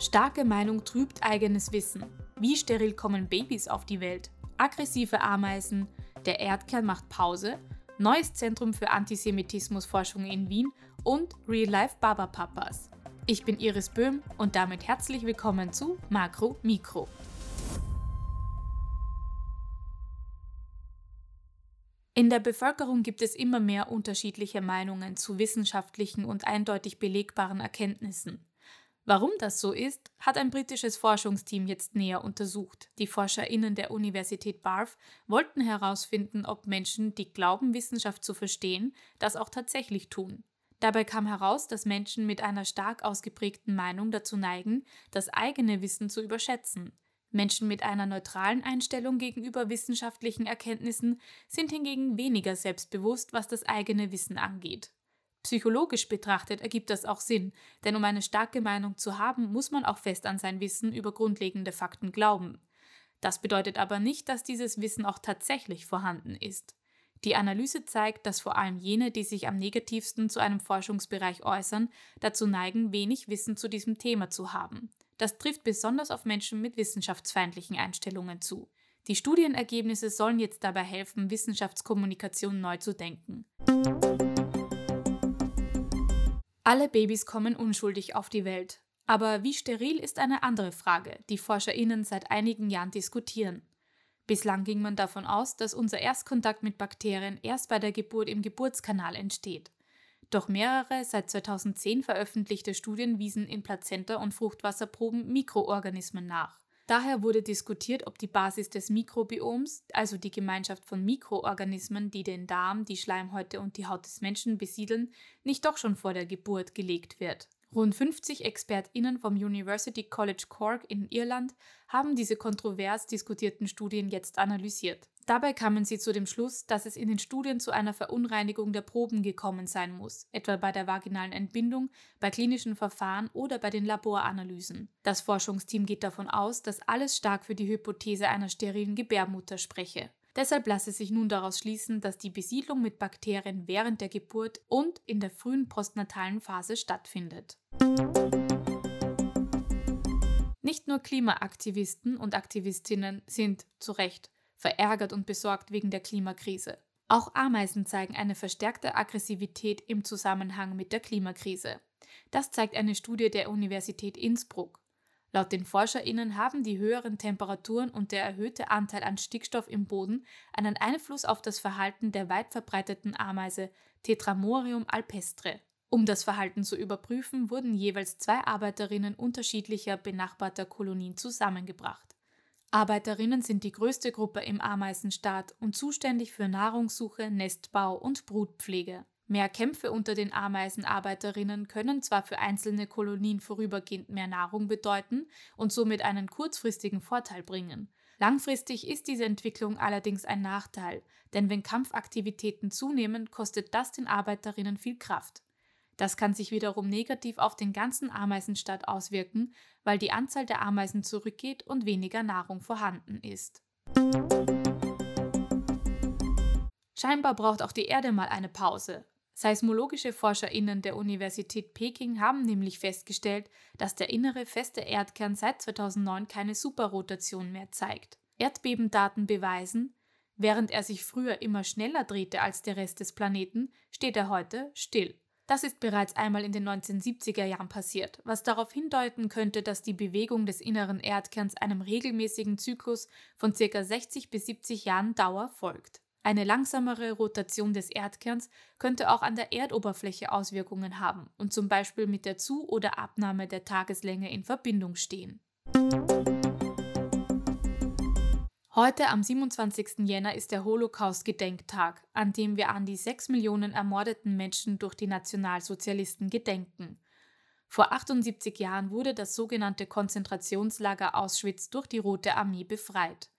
Starke Meinung trübt eigenes Wissen. Wie steril kommen Babys auf die Welt? Aggressive Ameisen, der Erdkern macht Pause, neues Zentrum für Antisemitismusforschung in Wien und Real Life Baba Papas. Ich bin Iris Böhm und damit herzlich willkommen zu Makro Mikro. In der Bevölkerung gibt es immer mehr unterschiedliche Meinungen zu wissenschaftlichen und eindeutig belegbaren Erkenntnissen. Warum das so ist, hat ein britisches Forschungsteam jetzt näher untersucht. Die ForscherInnen der Universität Bath wollten herausfinden, ob Menschen, die glauben, Wissenschaft zu verstehen, das auch tatsächlich tun. Dabei kam heraus, dass Menschen mit einer stark ausgeprägten Meinung dazu neigen, das eigene Wissen zu überschätzen. Menschen mit einer neutralen Einstellung gegenüber wissenschaftlichen Erkenntnissen sind hingegen weniger selbstbewusst, was das eigene Wissen angeht. Psychologisch betrachtet ergibt das auch Sinn, denn um eine starke Meinung zu haben, muss man auch fest an sein Wissen über grundlegende Fakten glauben. Das bedeutet aber nicht, dass dieses Wissen auch tatsächlich vorhanden ist. Die Analyse zeigt, dass vor allem jene, die sich am negativsten zu einem Forschungsbereich äußern, dazu neigen, wenig Wissen zu diesem Thema zu haben. Das trifft besonders auf Menschen mit wissenschaftsfeindlichen Einstellungen zu. Die Studienergebnisse sollen jetzt dabei helfen, Wissenschaftskommunikation neu zu denken. Alle Babys kommen unschuldig auf die Welt. Aber wie steril ist eine andere Frage, die ForscherInnen seit einigen Jahren diskutieren. Bislang ging man davon aus, dass unser Erstkontakt mit Bakterien erst bei der Geburt im Geburtskanal entsteht. Doch mehrere seit 2010 veröffentlichte Studien wiesen in Plazenta und Fruchtwasserproben Mikroorganismen nach. Daher wurde diskutiert, ob die Basis des Mikrobioms, also die Gemeinschaft von Mikroorganismen, die den Darm, die Schleimhäute und die Haut des Menschen besiedeln, nicht doch schon vor der Geburt gelegt wird. Rund 50 ExpertInnen vom University College Cork in Irland haben diese kontrovers diskutierten Studien jetzt analysiert. Dabei kamen sie zu dem Schluss, dass es in den Studien zu einer Verunreinigung der Proben gekommen sein muss, etwa bei der vaginalen Entbindung, bei klinischen Verfahren oder bei den Laboranalysen. Das Forschungsteam geht davon aus, dass alles stark für die Hypothese einer sterilen Gebärmutter spreche. Deshalb lasse sich nun daraus schließen, dass die Besiedlung mit Bakterien während der Geburt und in der frühen postnatalen Phase stattfindet. Nicht nur Klimaaktivisten und Aktivistinnen sind zu Recht verärgert und besorgt wegen der Klimakrise. Auch Ameisen zeigen eine verstärkte Aggressivität im Zusammenhang mit der Klimakrise. Das zeigt eine Studie der Universität Innsbruck. Laut den ForscherInnen haben die höheren Temperaturen und der erhöhte Anteil an Stickstoff im Boden einen Einfluss auf das Verhalten der weit verbreiteten Ameise Tetramorium alpestre. Um das Verhalten zu überprüfen, wurden jeweils zwei Arbeiterinnen unterschiedlicher benachbarter Kolonien zusammengebracht. Arbeiterinnen sind die größte Gruppe im Ameisenstaat und zuständig für Nahrungssuche, Nestbau und Brutpflege. Mehr Kämpfe unter den Ameisenarbeiterinnen können zwar für einzelne Kolonien vorübergehend mehr Nahrung bedeuten und somit einen kurzfristigen Vorteil bringen. Langfristig ist diese Entwicklung allerdings ein Nachteil, denn wenn Kampfaktivitäten zunehmen, kostet das den Arbeiterinnen viel Kraft. Das kann sich wiederum negativ auf den ganzen Ameisenstaat auswirken, weil die Anzahl der Ameisen zurückgeht und weniger Nahrung vorhanden ist. Scheinbar braucht auch die Erde mal eine Pause, Seismologische ForscherInnen der Universität Peking haben nämlich festgestellt, dass der innere feste Erdkern seit 2009 keine Superrotation mehr zeigt. Erdbebendaten beweisen, während er sich früher immer schneller drehte als der Rest des Planeten, steht er heute still. Das ist bereits einmal in den 1970er Jahren passiert, was darauf hindeuten könnte, dass die Bewegung des inneren Erdkerns einem regelmäßigen Zyklus von ca. 60 bis 70 Jahren Dauer folgt. Eine langsamere Rotation des Erdkerns könnte auch an der Erdoberfläche Auswirkungen haben und zum Beispiel mit der Zu- oder Abnahme der Tageslänge in Verbindung stehen. Heute am 27. Jänner ist der Holocaust-Gedenktag, an dem wir an die 6 Millionen ermordeten Menschen durch die Nationalsozialisten gedenken. Vor 78 Jahren wurde das sogenannte Konzentrationslager Auschwitz durch die Rote Armee befreit.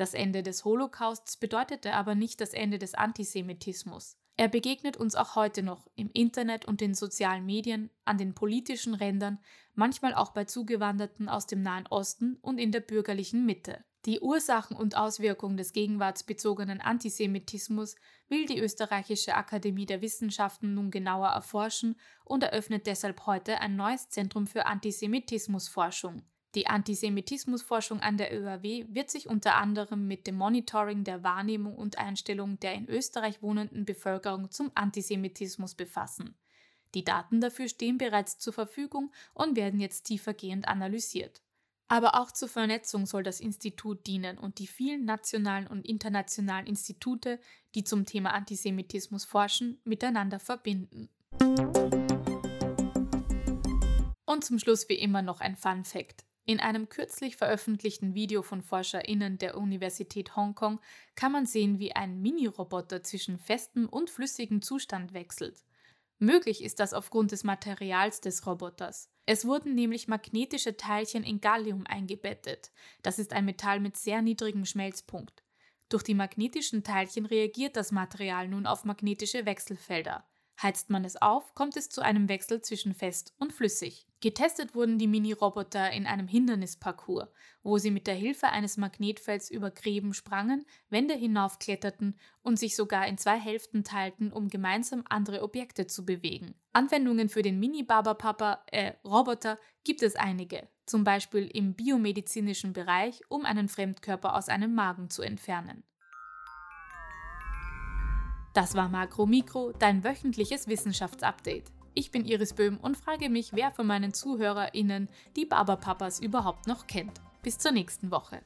Das Ende des Holocausts bedeutete aber nicht das Ende des Antisemitismus. Er begegnet uns auch heute noch im Internet und den sozialen Medien, an den politischen Rändern, manchmal auch bei Zugewanderten aus dem Nahen Osten und in der bürgerlichen Mitte. Die Ursachen und Auswirkungen des gegenwartsbezogenen Antisemitismus will die Österreichische Akademie der Wissenschaften nun genauer erforschen und eröffnet deshalb heute ein neues Zentrum für Antisemitismusforschung. Die Antisemitismusforschung an der ÖAW wird sich unter anderem mit dem Monitoring der Wahrnehmung und Einstellung der in Österreich wohnenden Bevölkerung zum Antisemitismus befassen. Die Daten dafür stehen bereits zur Verfügung und werden jetzt tiefergehend analysiert. Aber auch zur Vernetzung soll das Institut dienen und die vielen nationalen und internationalen Institute, die zum Thema Antisemitismus forschen, miteinander verbinden. Und zum Schluss wie immer noch ein Fun Fact. In einem kürzlich veröffentlichten Video von ForscherInnen der Universität Hongkong kann man sehen, wie ein Mini-Roboter zwischen festem und flüssigem Zustand wechselt. Möglich ist das aufgrund des Materials des Roboters. Es wurden nämlich magnetische Teilchen in Gallium eingebettet. Das ist ein Metall mit sehr niedrigem Schmelzpunkt. Durch die magnetischen Teilchen reagiert das Material nun auf magnetische Wechselfelder. Heizt man es auf, kommt es zu einem Wechsel zwischen fest und flüssig. Getestet wurden die Mini-Roboter in einem Hindernisparcours, wo sie mit der Hilfe eines Magnetfelds über Gräben sprangen, Wände hinaufkletterten und sich sogar in zwei Hälften teilten, um gemeinsam andere Objekte zu bewegen. Anwendungen für den Mini-Barbapapa, äh, Roboter gibt es einige, zum Beispiel im biomedizinischen Bereich, um einen Fremdkörper aus einem Magen zu entfernen. Das war Makro Mikro, dein wöchentliches Wissenschaftsupdate. Ich bin Iris Böhm und frage mich, wer von meinen ZuhörerInnen die Barberpapas überhaupt noch kennt. Bis zur nächsten Woche.